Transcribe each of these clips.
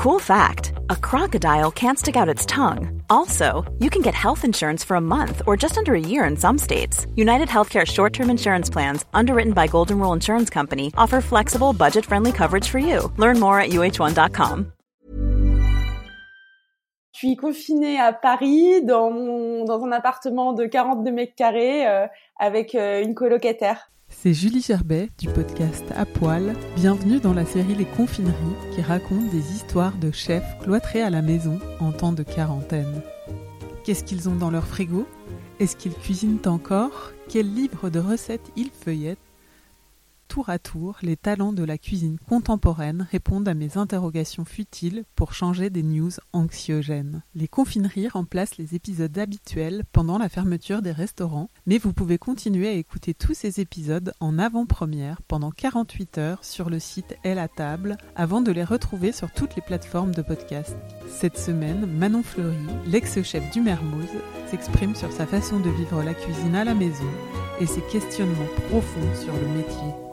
Cool fact a crocodile can't stick out its tongue. Also, you can get health insurance for a month or just under a year in some states. United Healthcare short term insurance plans, underwritten by Golden Rule Insurance Company, offer flexible, budget friendly coverage for you. Learn more at uh1.com. Je suis confinée à Paris dans, mon, dans un appartement de 42 mètres carrés euh, avec euh, une colocataire. C'est Julie Gerbet du podcast À Poil. Bienvenue dans la série Les Confineries qui raconte des histoires de chefs cloîtrés à la maison en temps de quarantaine. Qu'est-ce qu'ils ont dans leur frigo? Est-ce qu'ils cuisinent encore? Quels livres de recettes ils feuillettent? Tour à tour, les talents de la cuisine contemporaine répondent à mes interrogations futiles pour changer des news anxiogènes. Les confineries remplacent les épisodes habituels pendant la fermeture des restaurants, mais vous pouvez continuer à écouter tous ces épisodes en avant-première pendant 48 heures sur le site Elle à table avant de les retrouver sur toutes les plateformes de podcast. Cette semaine, Manon Fleury, l'ex-chef du Mermoz, s'exprime sur sa façon de vivre la cuisine à la maison et ses questionnements profonds sur le métier.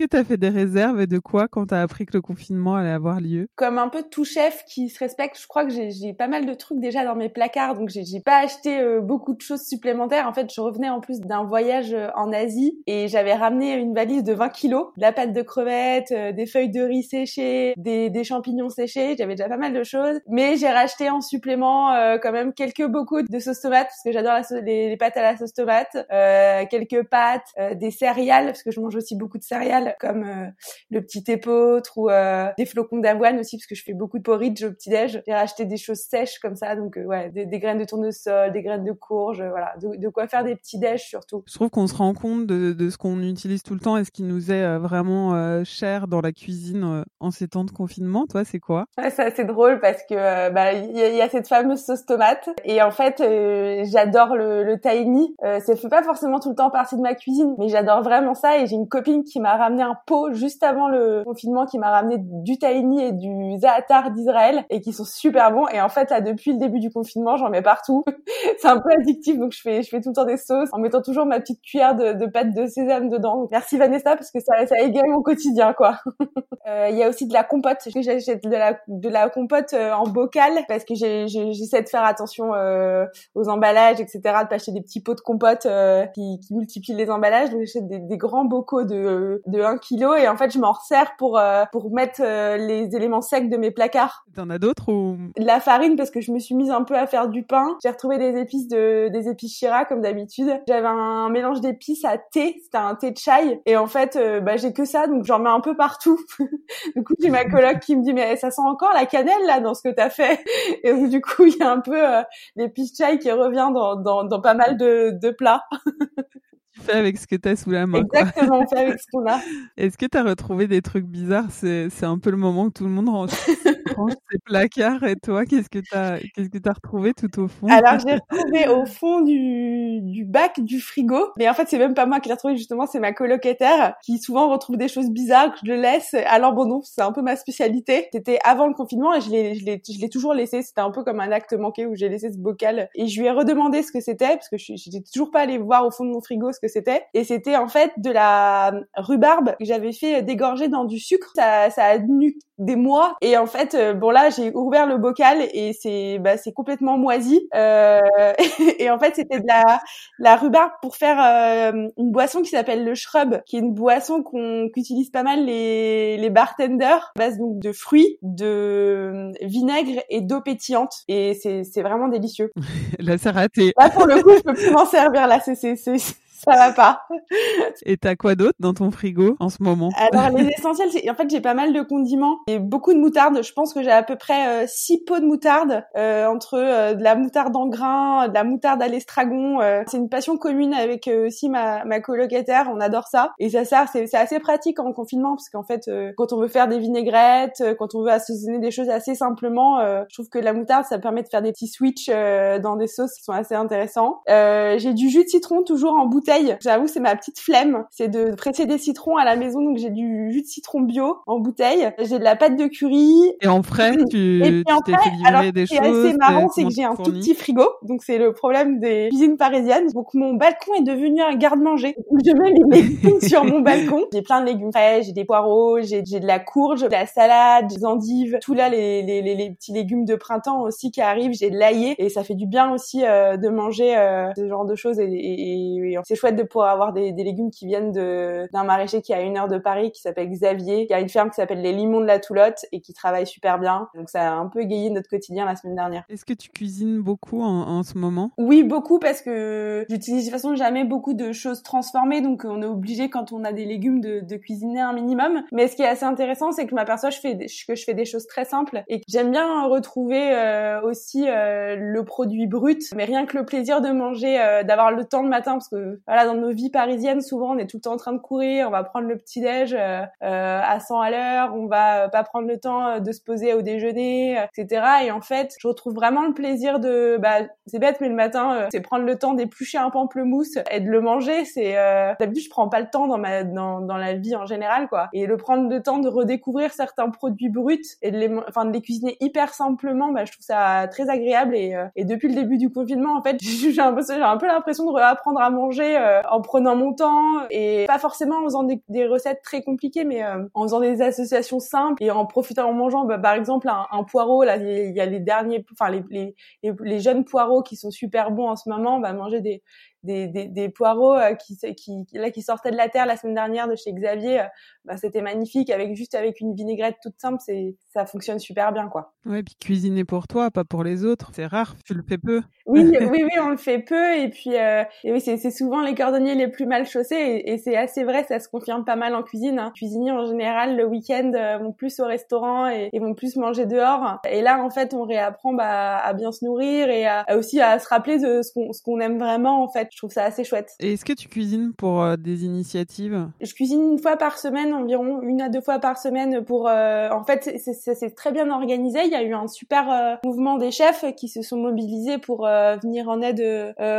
Que tu as fait des réserves et de quoi quand tu as appris que le confinement allait avoir lieu? Comme un peu tout chef qui se respecte, je crois que j'ai pas mal de trucs déjà dans mes placards, donc j'ai pas acheté euh, beaucoup de choses supplémentaires. En fait, je revenais en plus d'un voyage euh, en Asie et j'avais ramené une valise de 20 kilos, de la pâte de crevettes, euh, des feuilles de riz séchées, des, des champignons séchés. J'avais déjà pas mal de choses, mais j'ai racheté en supplément quand même quelques bocaux de sauce tomate parce que j'adore les, les, pâtes à la sauce tomate, quelques pâtes, des céréales parce que je mange aussi beaucoup de céréales comme euh, le petit épeautre ou euh, des flocons d'avoine aussi parce que je fais beaucoup de porridge au petit déj. J'ai racheté des choses sèches comme ça, donc euh, ouais, des, graines de tournesol, des graines de courge, voilà, de, quoi faire des petits déj surtout. Je trouve qu'on se rend compte de, de ce qu'on utilise tout le temps et ce qui nous est vraiment cher dans la cuisine en ces temps de confinement. Toi, c'est quoi? Ouais, C'est assez drôle parce que bah il y, a cette fameuse sauce tomate et en fait j'adore le, le tahini. ça fait pas forcément tout le temps partie de ma cuisine, mais j'adore vraiment ça et j'ai une copine qui m'a ramené un pot juste avant le confinement qui m'a ramené du tahini et du zaatar d'Israël et qui sont super bons. Et en fait, là, depuis le début du confinement, j'en mets partout. c'est un peu addictif, donc je fais, je fais tout le temps des sauces en mettant toujours ma petite cuillère de, de pâte de sésame dedans. Merci Vanessa parce que ça, ça égaye mon quotidien, quoi. Euh, il y a aussi de la compote. J'achète de la, de la compote euh, en bocal parce que j'essaie de faire attention euh, aux emballages, etc. De pas acheter des petits pots de compote qui, qui multiplient les emballages. Donc j'achète des, des, grands bocaux de, de 1 kg et en fait je m'en resserre pour pour mettre les éléments secs de mes placards. T'en as d'autres ou? La farine parce que je me suis mise un peu à faire du pain. J'ai retrouvé des épices de des épices Chira comme d'habitude. J'avais un mélange d'épices à thé, c'était un thé de chai et en fait bah j'ai que ça donc j'en mets un peu partout. du coup, j'ai ma coloc qui me dit mais ça sent encore la cannelle là dans ce que t'as fait? Et donc, du coup, il y a un peu euh, l'épice chai qui revient dans, dans, dans pas mal de, de plats. tu fais avec ce que tu as sous la main. Exactement, on fait avec ce qu'on a. Est-ce que tu as retrouvé des trucs bizarres? C'est un peu le moment que tout le monde range, range ses placards. Et toi, qu'est-ce que tu as, qu'est-ce que as retrouvé tout au fond? Alors, j'ai retrouvé au fond du, du bac du frigo. Mais en fait, c'est même pas moi qui l'ai retrouvé, justement, c'est ma colocataire qui souvent retrouve des choses bizarres que je le laisse à l'abandon. C'est un peu ma spécialité. C'était avant le confinement et je l'ai, je toujours laissé. C'était un peu comme un acte manqué où j'ai laissé ce bocal. Et je lui ai redemandé ce que c'était parce que je j'étais toujours pas allée voir au fond de mon frigo ce que c'était. Et c'était en fait de la rhubarbe que j'avais fait dégorger dans du sucre. Ça, ça a tenu des mois. Et en fait, euh, bon là, j'ai ouvert le bocal et c'est bah, c'est complètement moisi. Euh, et en fait, c'était de la, la rhubarbe pour faire euh, une boisson qui s'appelle le shrub, qui est une boisson qu'on qu'utilisent pas mal les, les bartenders, base donc de fruits, de vinaigre et d'eau pétillante. Et c'est c'est vraiment délicieux. là, c'est raté. Là, pour le coup, je peux plus m'en servir. Là, c'est c'est ça va pas. Et t'as quoi d'autre dans ton frigo en ce moment? Alors les essentiels, c'est en fait j'ai pas mal de condiments et beaucoup de moutarde. Je pense que j'ai à peu près euh, six pots de moutarde euh, entre euh, de la moutarde en grains, de la moutarde à l'estragon. Euh. c'est une passion commune avec aussi ma, ma colocataire. On adore ça et ça sert. C'est assez pratique en confinement parce qu'en fait quand on veut faire des vinaigrettes, quand on veut assaisonner des choses assez simplement, je trouve que la moutarde ça permet de faire des petits switches dans des sauces qui sont assez intéressants. j'ai du jus de citron toujours en bouteille bouteille. J'avoue, c'est ma petite flemme, c'est de presser des citrons à la maison. Donc j'ai du jus de citron bio en bouteille. J'ai de la pâte de curry. Et en frais, tu, et puis en fait livrer des choses. Ce qui est assez marrant, c'est que j'ai un tout petit frigo. Donc c'est le problème des cuisines parisiennes. Donc mon balcon est devenu un garde-manger. Je mets mes légumes sur mon balcon. J'ai plein de légumes frais, j'ai des poireaux, j'ai de la courge, de la salade, des endives, tout là les, les, les, petits légumes de printemps aussi qui arrivent. J'ai de l'ail et ça fait du bien aussi euh, de manger euh, ce genre de choses et, et, c'est chouette de pouvoir avoir des, des légumes qui viennent d'un maraîcher qui a une heure de Paris qui s'appelle Xavier, qui a une ferme qui s'appelle les Limons de la Toulotte et qui travaille super bien. Donc ça a un peu égayé notre quotidien la semaine dernière. Est-ce que tu cuisines beaucoup en, en ce moment? Oui, beaucoup parce que j'utilise de toute façon jamais beaucoup de choses transformées, donc on est obligé quand on a des légumes de, de cuisiner un minimum. Mais ce qui est assez intéressant, c'est que je m'aperçois que je fais des choses très simples et que j'aime bien retrouver euh, aussi euh, le produit brut, mais rien que le plaisir de manger, euh, d'avoir le temps le matin, parce que voilà dans nos vies parisiennes souvent on est tout le temps en train de courir, on va prendre le petit déj à 100 à l'heure, on va pas prendre le temps de se poser au déjeuner, etc. Et en fait, je retrouve vraiment le plaisir de, bah c'est bête, mais le matin c'est prendre le temps d'éplucher un pamplemousse et de le manger. C'est d'habitude je prends pas le temps dans ma dans, dans la vie en général quoi, et le prendre le temps de redécouvrir certains produits bruts et de les enfin de les cuisiner hyper simplement, bah je trouve ça très agréable et, et depuis le début du confinement en fait j'ai un peu j'ai un peu l'impression de réapprendre à manger en prenant mon temps et pas forcément en faisant des, recettes très compliquées mais en faisant des associations simples et en profitant en mangeant. Bah, par exemple un, poireau là il y a les derniers enfin les, les, les, jeunes poireaux qui sont super bons en ce moment va manger des des, des, des poireaux euh, qui, qui, là, qui sortaient de la terre la semaine dernière de chez Xavier, euh, bah, c'était magnifique. Avec juste avec une vinaigrette toute simple, c'est ça fonctionne super bien, quoi. Ouais, puis cuisiner pour toi, pas pour les autres, c'est rare. Tu le fais peu. Oui, oui, oui, on le fait peu. Et puis, euh, et oui, c'est souvent les cordonniers les plus mal chaussés. Et, et c'est assez vrai, ça se confirme pas mal en cuisine. Hein. Cuisiniers en général le week-end vont plus au restaurant et, et, vont plus manger dehors. Et là, en fait, on réapprend bah, à bien se nourrir et à, aussi à se rappeler de ce qu'on ce qu'on aime vraiment, en fait je trouve ça assez chouette. Et est-ce que tu cuisines pour euh, des initiatives? Je cuisine une fois par semaine, environ une à deux fois par semaine pour. Euh, en fait, c'est très bien organisé. Il y a eu un super euh, mouvement des chefs qui se sont mobilisés pour venir en aide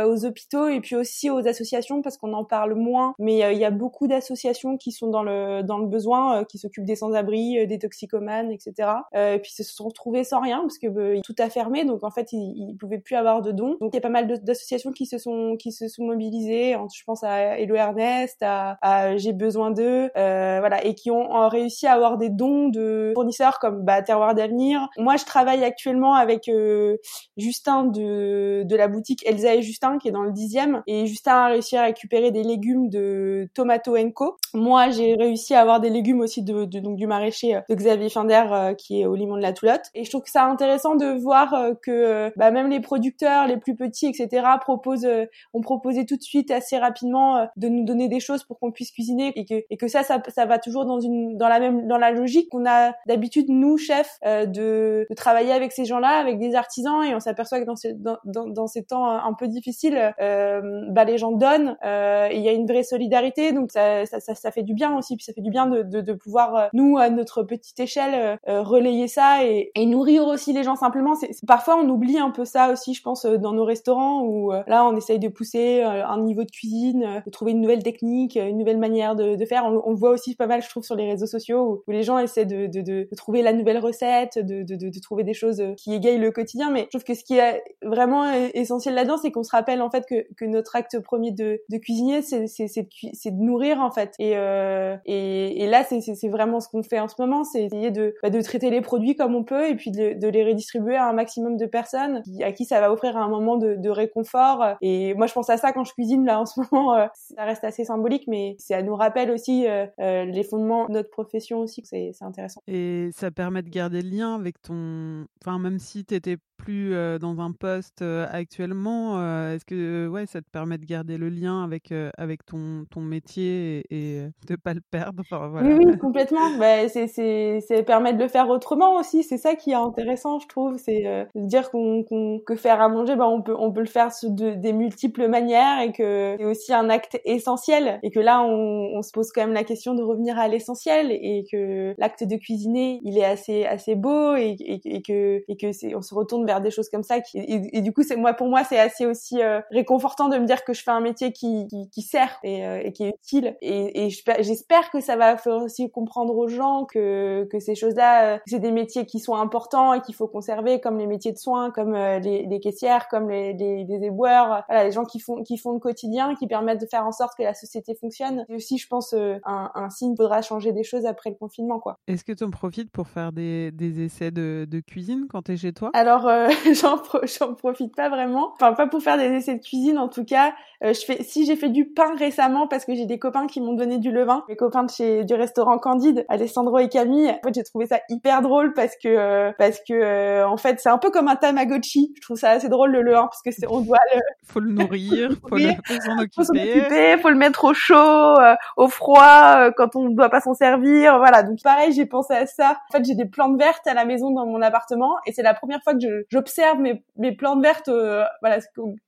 aux hôpitaux et puis aussi aux associations parce qu'on en parle moins. Mais il y a beaucoup d'associations qui sont dans le dans le besoin, qui s'occupent des sans-abri, des toxicomanes, etc. et puis se sont retrouvés sans rien parce que tout a fermé, donc en fait ils, ils pouvaient plus avoir de dons. Donc il y a pas mal d'associations qui se sont qui se sont mobilisés. Je pense à Hello Ernest, à, J'ai besoin d'eux, euh, voilà, et qui ont, réussi à avoir des dons de fournisseurs comme bah, Terroir d'avenir. Moi, je travaille actuellement avec euh, Justin de, de la boutique Elsa et Justin qui est dans le dixième, et Justin a réussi à récupérer des légumes de Tomato Co. Moi, j'ai réussi à avoir des légumes aussi de, donc du maraîcher euh, de Xavier Finder qui est au limon de la Toulotte. Et je trouve que c'est intéressant de voir que bah, même les producteurs les plus petits, etc., proposent, on propose proposer tout de suite assez rapidement euh, de nous donner des choses pour qu'on puisse cuisiner et que et que ça, ça ça va toujours dans une dans la même dans la logique qu'on a d'habitude nous chefs euh, de, de travailler avec ces gens-là avec des artisans et on s'aperçoit que dans ces dans, dans, ces temps un peu difficiles euh, bah les gens donnent euh, il y a une vraie solidarité donc ça, ça, ça, fait du bien aussi puis ça fait du bien de, de, de pouvoir euh, nous à notre petite échelle relayer ça et, et nourrir aussi les gens simplement. C'est parfois on oublie un peu ça aussi je pense dans nos restaurants où là on essaye de pousser euh, un niveau de cuisine, euh, de trouver une nouvelle technique, euh, une nouvelle manière de, de faire. On, le voit aussi pas mal, je trouve, sur les réseaux sociaux où, les gens essaient de, de, de, trouver la nouvelle recette, de, trouver des choses qui égayent le quotidien. Mais je trouve que ce qui est vraiment essentiel là-dedans, c'est qu'on se rappelle en fait que, que notre acte premier de, cuisinier, c'est de, nourrir en fait. Et, euh, et, et là, c'est vraiment ce qu'on fait en ce moment, c'est essayer de, bah, de traiter les produits comme on peut et puis de, de les redistribuer à un maximum de personnes à qui ça va offrir un moment de, de réconfort. Et moi, je pense ça quand je cuisine là en ce moment. Euh, ça reste assez symbolique, mais ça nous rappelle aussi euh, euh, les fondements de notre profession aussi. C'est intéressant. Et ça permet de garder le lien avec ton. Enfin, même si tu étais plus dans un poste actuellement, est-ce que ouais, ça te permet de garder le lien avec avec ton ton métier et, et de pas le perdre? Enfin, voilà. Oui, oui, complètement. bah, c'est c'est ça permet de le faire autrement aussi. C'est ça qui est intéressant, je trouve. C'est de dire qu'on que faire à manger, bah, on peut on peut le faire de des multiples manières et que c'est aussi un acte essentiel et que là on, on se pose quand même la question de revenir à l'essentiel et que l'acte de cuisiner il est assez assez beau et, et, et que et que c'est on se retourne vers vers des choses comme ça. Qui, et, du coup, c'est moi pour moi, c'est assez aussi réconfortant de me dire que je fais un métier qui, qui, qui sert et, et, qui est utile. Et, et j'espère que ça va faire aussi comprendre aux gens que que ces choses-là, c'est des métiers qui sont importants et qu'il faut conserver, comme les métiers de soins, comme les, les caissières, comme les, les, les éboueurs, voilà, les gens qui font qui font le quotidien, qui permettent de faire en sorte que la société fonctionne. Et aussi, je pense, un, un signe faudra changer des choses après le confinement, quoi. Est-ce que tu en profites pour faire des, des essais de, de cuisine quand tu es chez toi? Alors, euh, j'en, j'en profite pas vraiment. Enfin, pas pour faire des essais de cuisine, en tout cas. Euh, je fais, si j'ai fait du pain récemment parce que j'ai des copains qui m'ont donné du levain, mes copains de chez du restaurant Candide, Alessandro et Camille. En fait, j'ai trouvé ça hyper drôle parce que euh, parce que en fait, c'est un peu comme un Tamagotchi. Je trouve ça assez drôle le levain parce que c'est on doit le faut le nourrir, faut, le, s'en occuper. Faut s'en occuper, faut le mettre au chaud, au froid quand on ne doit pas s'en servir. Voilà, donc pareil, j'ai pensé à ça. En fait, j'ai des plantes vertes à la maison dans mon appartement et c'est la première fois que j'observe mes, mes plantes vertes, euh, voilà,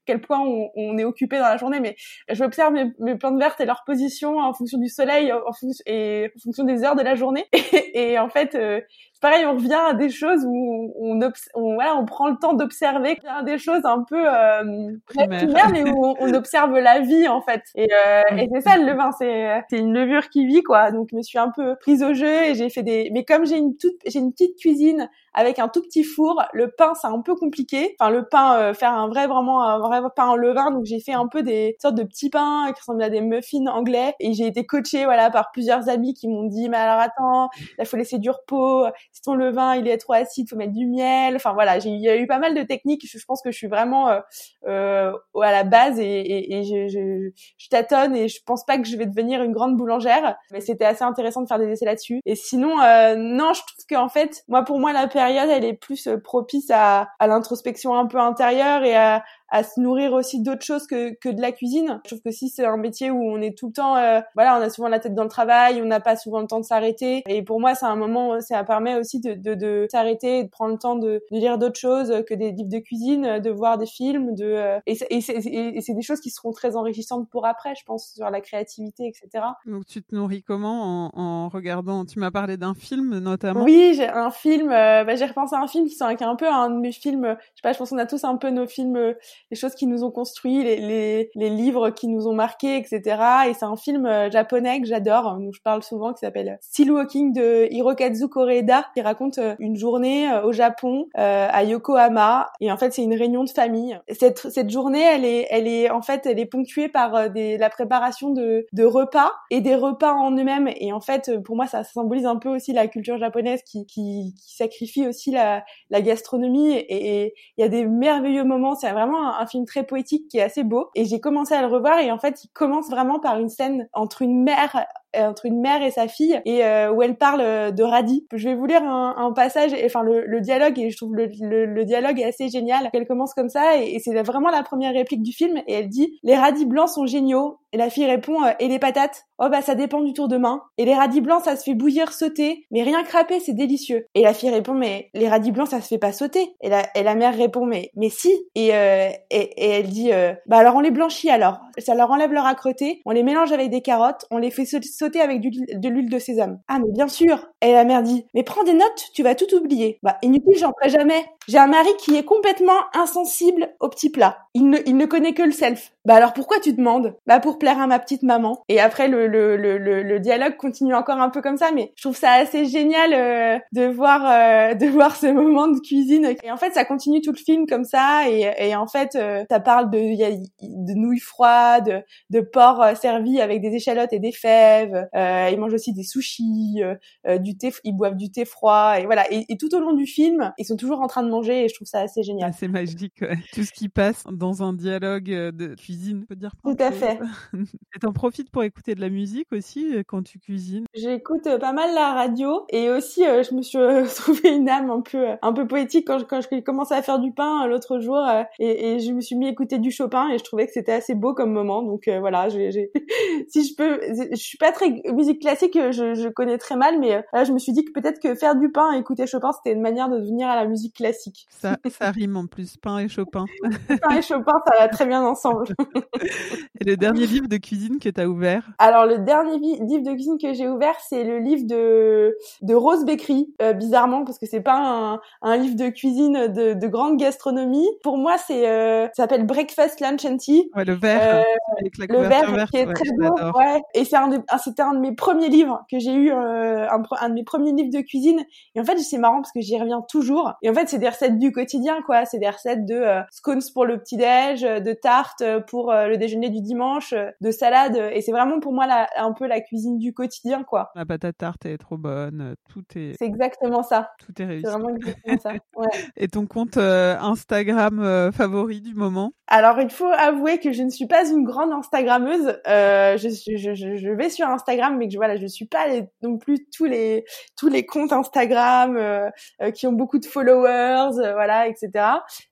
quel point on, est occupé dans la journée, mais j'observe mes, mes, plantes vertes et leur position en fonction du soleil en fonction, et en fonction des heures de la journée. Et, et en fait, euh, pareil, on revient à des choses où on, on, voilà, on prend le temps d'observer, des choses un peu euh, primaires, mais où on, observe la vie en fait. Et, euh, et c'est ça le levain, c'est c'est une levure qui vit quoi. Donc je me suis un peu prise au jeu et j'ai fait des. Mais comme j'ai une toute, j'ai une petite cuisine avec un tout petit four. Le pain, c'est un peu compliqué. Enfin, le pain, euh, faire un vrai, vraiment un vrai pain en levain. Donc, j'ai fait un peu des sortes de petits pains qui ressemblent à des muffins anglais. Et j'ai été coachée, voilà, par plusieurs amis qui m'ont dit, mais alors attends, il faut laisser du repos. Si ton levain, il est trop acide, faut mettre du miel. Enfin, voilà, il y a eu pas mal de techniques. Je, pense que je suis vraiment euh, euh, à la base et, et, et je, je, je, tâtonne et je pense pas que je vais devenir une grande boulangère. Mais c'était assez intéressant de faire des essais là-dessus. Et sinon, euh, non, je trouve qu'en fait, moi, pour moi, la période, elle est plus euh, propice à, à l'introspection un peu intérieure et à, à se nourrir aussi d'autres choses que, que de la cuisine. Je trouve que si c'est un métier où on est tout le temps, euh, voilà, on a souvent la tête dans le travail, on n'a pas souvent le temps de s'arrêter. Et pour moi, c'est un moment, ça permet aussi de, de, de s'arrêter, de prendre le temps de, de, lire d'autres choses que des livres de cuisine, de voir des films, de euh, et c'est des choses qui seront très enrichissantes pour après, je pense, sur la créativité, etc. Donc tu te nourris comment en, en regardant? Tu m'as parlé d'un film notamment. Oui, j'ai un film. Euh, bah, j'ai repensé à un film qui est un peu un de mes films. Je sais pas, je pense qu'on a tous un peu nos films les choses qui nous ont construit, les, les, les livres qui nous ont marqués, etc. Et c'est un film euh, japonais que j'adore, dont je parle souvent, qui s'appelle Still Walking de Hirokazu Koreeda, qui raconte euh, une journée euh, au Japon, à Yokohama. Et en fait, c'est une réunion de famille. Cette, cette journée, elle est, elle est, en fait, elle est ponctuée par des, la préparation de, de repas et des repas en eux-mêmes. Et en fait, pour moi, ça, symbolise un peu aussi la culture japonaise qui, qui, qui sacrifie aussi la, la gastronomie. Et il y a des merveilleux moments. C'est vraiment un, film très poétique qui est assez beau. Et j'ai commencé à le revoir et en fait, il commence vraiment par une scène entre une mère entre une mère et sa fille et euh, où elle parle euh, de radis. Je vais vous lire un, un passage, enfin le, le, dialogue et je trouve le, le, dialogue est assez génial. Elle commence comme ça et, c'est vraiment la première réplique du film et elle dit les radis blancs sont géniaux et la fille répond et les patates? Oh bah ça dépend du tour de main. Et les radis blancs ça se fait bouillir, sauter, mais rien crapé c'est délicieux. Et la fille répond mais les radis blancs ça se fait pas sauter. Et la, et la mère répond mais mais si. Et, et, et, elle dit bah alors on les blanchit alors. Ça leur enlève leur âcreté, on les mélange avec des carottes, on les fait sauter avec de l'huile de sésame. Ah mais bien sûr. Et la mère dit, mais prends des notes, tu vas tout oublier. Bah inutile, j'en ferai jamais. J'ai un mari qui est complètement insensible aux petits plats. Il ne, il ne connaît que le self. Bah alors pourquoi tu demandes? Bah pour plaire à ma petite maman. Et après le, le, le, le, dialogue continue encore un peu comme ça, mais je trouve ça assez génial euh, de voir euh, de voir ce moment de cuisine. Et en fait ça continue tout le film comme ça. Et, et en fait euh, ça parle de, y a, de nouilles froides, de porc servi avec des échalotes et des fèves. ils mangent aussi des sushis, du thé, ils boivent du thé froid. Et voilà. Et, et tout au long du film, ils sont toujours en train de manger et je trouve ça assez génial. c'est magique, tout ce qui passe dans un dialogue euh, de cuisine, peut dire. Tout à fait. et t'en profites pour écouter de la musique aussi euh, quand tu cuisines? J'écoute euh, pas mal la radio et aussi je me suis trouvé une âme un peu un peu poétique quand je, quand je commençais à faire du pain l'autre jour et, et, je me suis mis à écouter du Chopin et je trouvais que c'était assez beau comme moment. Donc voilà, j'ai, si je peux, je suis pas très musique classique, je, je connais très mal, mais là je me suis dit que peut-être que faire du pain et écouter Chopin c'était une manière de devenir à la musique classique classique. Ça, ça rime en plus, pain et Chopin. pain et Chopin, ça va très bien ensemble. et le dernier livre de cuisine que tu as ouvert? Alors, le dernier livre de cuisine que j'ai ouvert, c'est le livre de, de Rose Bakery, euh, bizarrement, parce que c'est pas un, un, livre de cuisine de, de grande gastronomie. Pour moi, c'est euh, ça s'appelle Breakfast, Lunch and Tea. Ouais, le vert, euh, avec la le vert qui est très beau. Ouais. Et c'est un, c'était un de mes premiers livres que j'ai eu, euh, un, un, de mes premiers livres de cuisine. Et en fait, c'est marrant parce que j'y reviens toujours. Et en fait, c'est des recettes du quotidien, quoi. C'est des recettes de euh, scones pour le petit déj, de tartes pour le déjeuner du dimanche, de salade. Et c'est vraiment pour moi la, un peu la cuisine du quotidien, quoi. La patate tarte est trop bonne. Tout est. C'est exactement ça. Tout est réussi. C'est vraiment exactement ça. Ouais. Et ton compte Instagram favori du moment? Alors, il faut avouer que je ne suis pas une grande Instagrammeuse. Euh, je, je, je, je, vais sur Instagram, mais que je, voilà, je suis pas les, non plus tous les tous les comptes Instagram euh, euh qui ont beaucoup de followers, euh, voilà, etc.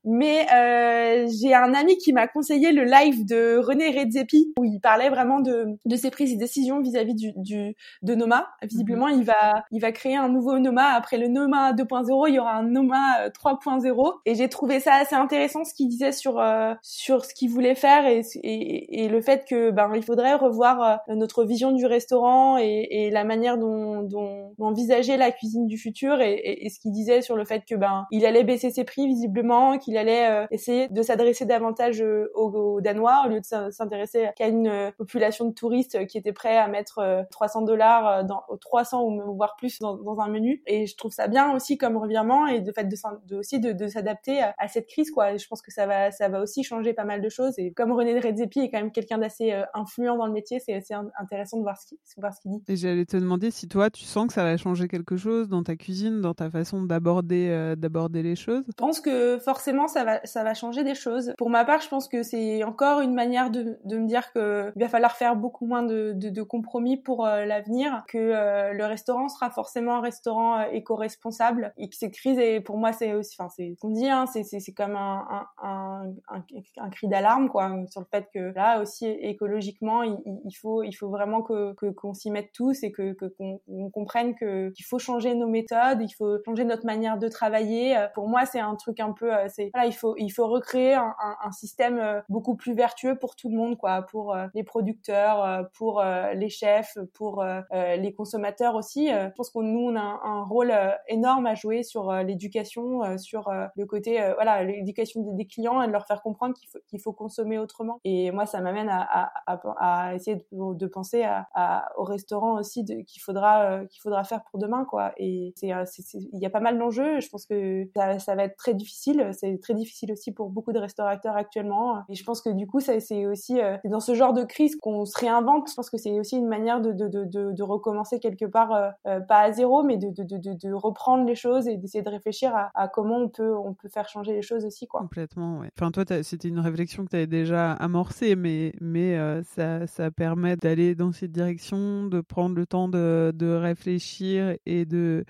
Mais euh, j'ai un ami qui m'a conseillé le live de René Redzepi où il parlait vraiment de de ses prises de décisions vis-à-vis du, du de Noma. Visiblement, mhm. il va il va créer un nouveau Noma après le Noma 2.0, il y aura un Noma 3.0 et j'ai trouvé ça assez intéressant ce qu'il disait sur sur ce qu'il voulait faire et, et, et, le fait que ben il faudrait revoir euh, notre vision du restaurant et, et la manière dont, dont, dont, envisager la cuisine du futur et, ce qu'il disait sur le fait que ben il allait baisser ses prix visiblement, qu'il allait euh, essayer de s'adresser davantage euh, aux, Danois au lieu de s'intéresser qu'à une population de touristes qui étaient prêts à mettre 300 dollars dans 300 ou voire plus dans, dans, un menu. Et je trouve ça bien aussi comme revirement et de fait de, de aussi de, de s'adapter à, à, cette crise quoi. Et je pense que ça va ça va aussi changer pas mal de choses. Et comme René Redzepi est quand même quelqu'un d'assez euh, influent dans le métier, c'est assez intéressant de voir ce qu'il dit. Et j'allais te demander si toi, tu sens que ça va changer quelque chose dans ta cuisine, dans ta façon d'aborder euh, d'aborder les Je pense que forcément ça va ça va changer des choses. Pour ma part, je pense que c'est encore une manière de, de me dire que il va falloir faire beaucoup moins de, de, de compromis pour euh, l'avenir, que le restaurant sera forcément un restaurant éco-responsable et que cette crise et pour moi c'est aussi enfin c'est ce qu'on dit hein, c'est c'est comme un, un, un, un cri d'alarme quoi sur le fait que là aussi écologiquement il, il faut il faut vraiment que qu'on s'y mette tous et que qu'on comprenne que qu'il faut changer nos méthodes il faut changer notre manière de travailler euh, pour moi c'est un truc un peu euh, c'est voilà il faut il faut recréer un, un, un, système euh, beaucoup plus vertueux pour tout le monde quoi pour les producteurs pour les chefs pour les consommateurs aussi je pense que nous on a un, un rôle énorme à jouer sur l'éducation sur le côté voilà l'éducation des, des clients et de leur faire comprendre qu'il faut qu'il faut consommer autrement. Et moi, ça m'amène à, à, à, essayer de, de penser à, au restaurant aussi qu'il faudra euh, qu'il faudra faire pour demain, quoi. Et c'est euh, il y a pas mal d'enjeux. Je pense que ça, va être très difficile. C'est très difficile aussi pour beaucoup de restaurateurs actuellement. Et je pense que du coup, c'est aussi euh, dans ce genre de crise qu'on se réinvente. Je pense que c'est aussi une manière de, recommencer quelque part, pas à zéro, mais de, reprendre les choses et d'essayer de réfléchir à, comment on peut faire changer les choses aussi, quoi. Complètement, ouais. Enfin, toi, c'était une réflexion que tu avais déjà amorcée, mais, euh, ça, permet d'aller dans cette direction, de prendre le temps de, réfléchir et de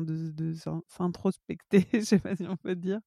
de s'introspecter, je sais pas si on peut dire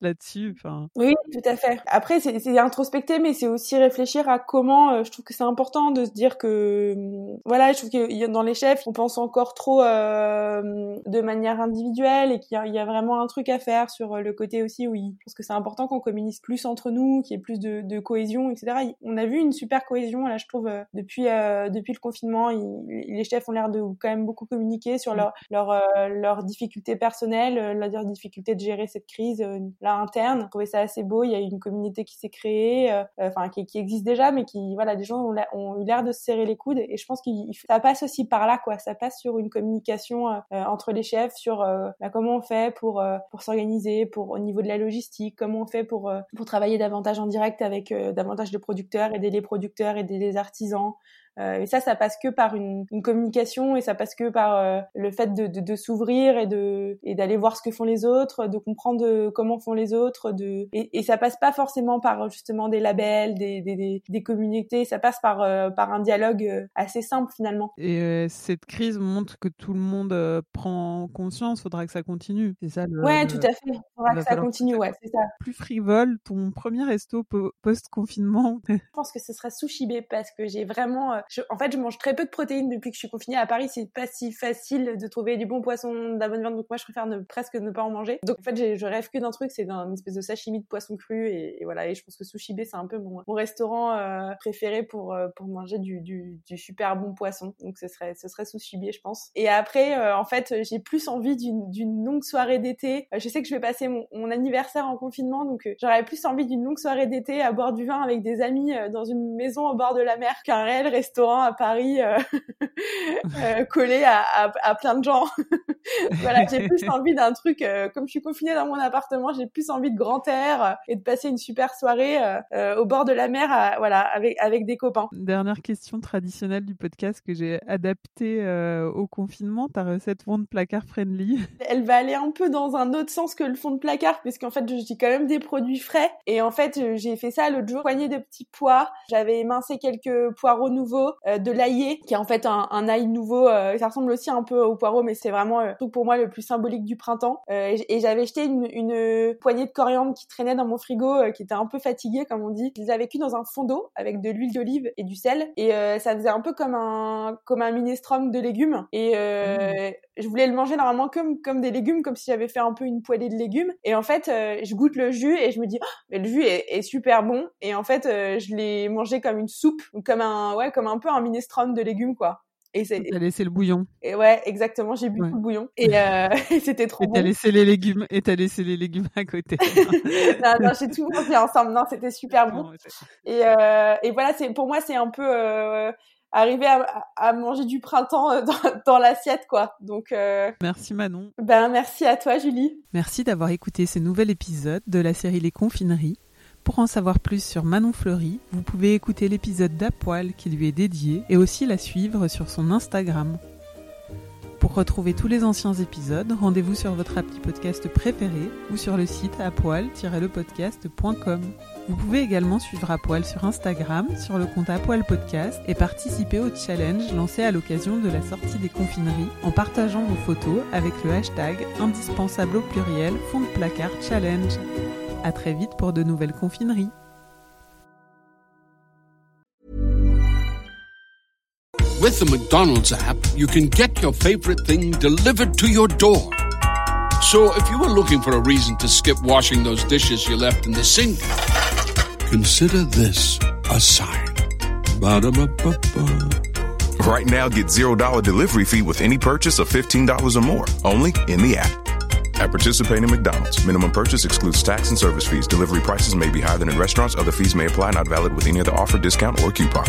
là-dessus. Enfin. Oui, tout à fait. Après, c'est introspecter, mais c'est aussi réfléchir à comment. Euh, je trouve que c'est important de se dire que, hum, voilà, je trouve que dans les chefs, on pense encore trop euh, de manière individuelle et qu'il y, y, a vraiment un truc à faire sur le côté aussi où je pense que c'est important qu'on communique plus entre nous qu'il y ait plus de, de, cohésion, etc. On a vu une super cohésion, là, je trouve, euh, depuis euh, depuis le confinement. les chefs ont l'air de quand même beaucoup communiquer sur leurs leur, euh, leurs difficultés personnelles, leurs difficultés de gérer cette crise là interne. Je trouvais ça assez beau. Il y a une communauté qui s'est créée, enfin qui, existe déjà, mais qui voilà, des gens ont, eu l'air de se serrer les coudes. Et je pense que ça passe aussi par là, quoi. Ça passe sur une communication entre les chefs, sur bah, comment on fait pour pour s'organiser, pour au niveau de la logistique, comment on fait pour pour travailler davantage en direct avec euh, davantage de producteurs, aider les producteurs, aider les artisans, euh, et ça, ça passe que par une, une, communication et ça passe que par euh, le fait de, de, de s'ouvrir et de et d'aller voir ce que font les autres, de comprendre euh, comment font les autres, de et, et, ça passe pas forcément par justement des labels, des, des, des communautés, ça passe par par un dialogue assez simple finalement. Et cette crise montre que tout le monde prend conscience. Faudra que ça continue. C'est ça. Le, ouais, tout à fait. Faudra que ça continue. Ouais, c'est ça. Plus frivole, ton premier resto post confinement. Je pense que ce sera Sushi parce que j'ai vraiment en fait, je mange très peu de protéines depuis que je suis confinée à Paris. C'est pas si facile de trouver du bon poisson, de la bonne viande. Donc moi, je préfère ne, presque ne pas en manger. Donc en fait, je rêve que d'un truc, c'est d'un espèce de sashimi de poisson cru. Et, voilà. Et je pense que Sushi B, c'est un peu mon, mon restaurant euh, préféré pour euh, pour manger du, du, du, super bon poisson. Donc ce serait ce serait Sushi B, je pense. Et après, euh, en fait, j'ai plus envie d'une longue soirée d'été. je sais que je vais passer mon, mon anniversaire en confinement, donc j'aurais plus envie d'une longue soirée d'été à boire du vin avec des amis dans une maison au bord de la mer qu'un réel restaurant à Paris euh, euh, collé à, à, à, plein de gens. voilà, j'ai plus envie d'un truc, euh, comme je suis confinée dans mon appartement, j'ai plus envie de grand air et de passer une super soirée au bord de la mer, voilà, avec avec des copains. Dernière question traditionnelle du podcast que j'ai adaptée au confinement, ta recette fond de placard friendly. Elle va aller un peu dans un autre sens que le fond de placard, puisqu'en fait, j'ai quand même des produits frais. Et en fait, j'ai fait ça l'autre jour, poignée de petits pois. J'avais émincé quelques poireaux nouveaux, euh, de l'ail qui est en fait un, un ail nouveau. Euh, ça ressemble aussi un peu au poireau, mais c'est vraiment euh, tout pour moi le plus symbolique du printemps. et, j'avais jeté une, une, poignée de coriandre qui traînait dans mon frigo, qui était un peu fatiguée, comme on dit. Je les avais cuits dans un fond d'eau avec de l'huile d'olive et du sel. Et ça faisait un peu comme un comme un minestrone de légumes. Et mmh. Je voulais le manger normalement comme comme des légumes, comme si j'avais fait un peu une poêlée de légumes. Et en fait, je goûte le jus et je me dis, oh, mais le jus est, est, super bon. Et en fait, je l'ai mangé comme une soupe, comme un ouais, comme un peu un minestrone de légumes quoi. Et c'est t'as laissé le bouillon. Et ouais, exactement, j'ai bu le bouillon et, euh, c'était trop et bon. T'as laissé les légumes et t'as laissé les légumes à côté. non, non, j'ai tout mangé ensemble. Non, c'était super bon. et, euh, et voilà, c'est pour moi c'est un peu euh, arriver à, à, manger du printemps euh, dans, dans l'assiette quoi. Donc euh... merci Manon. Ben merci à toi Julie. Merci d'avoir écouté ce nouvel épisode de la série Les Confineries. Pour en savoir plus sur Manon Fleury, vous pouvez écouter l'épisode d'Apoil qui lui est dédié et aussi la suivre sur son Instagram. Pour retrouver tous les anciens épisodes, rendez-vous sur votre appli podcast préféré ou sur le site apoil-lepodcast.com. Vous pouvez également suivre Apoil sur Instagram, sur le compte Apoil Podcast et participer au challenge lancé à l'occasion de la sortie des confineries en partageant vos photos avec le hashtag indispensable au pluriel fond de placard challenge. À très vite pour de nouvelles confineries. With the McDonald's app, you can get your favorite thing delivered to your door. So if you were looking for a reason to skip washing those dishes you left in the sink, consider this a sign. Ba-da-ba-ba-ba. Right now, get $0 delivery fee with any purchase of $15 or more, only in the app. At participating McDonald's, minimum purchase excludes tax and service fees. Delivery prices may be higher than in restaurants. Other fees may apply. Not valid with any other offer, discount, or coupon.